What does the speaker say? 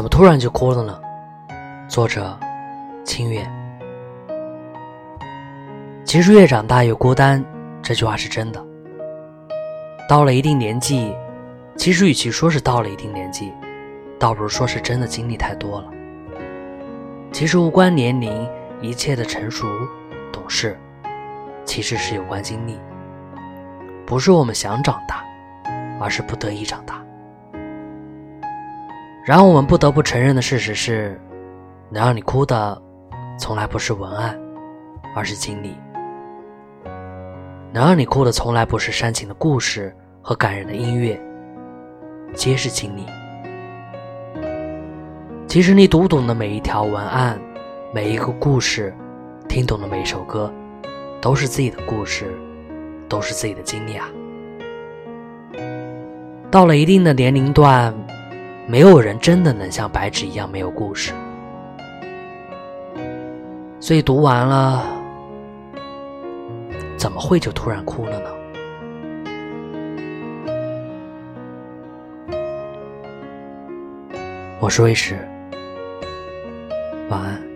怎么突然就哭了呢？作者：清月。其实越长大越孤单，这句话是真的。到了一定年纪，其实与其说是到了一定年纪，倒不如说是真的经历太多了。其实无关年龄，一切的成熟、懂事，其实是有关经历。不是我们想长大，而是不得已长大。然而，我们不得不承认的事实是，能让你哭的，从来不是文案，而是经历；能让你哭的，从来不是煽情的故事和感人的音乐，皆是经历。其实，你读懂的每一条文案，每一个故事，听懂的每一首歌，都是自己的故事，都是自己的经历啊。到了一定的年龄段。没有人真的能像白纸一样没有故事，所以读完了，怎么会就突然哭了呢？我是魏石，晚安。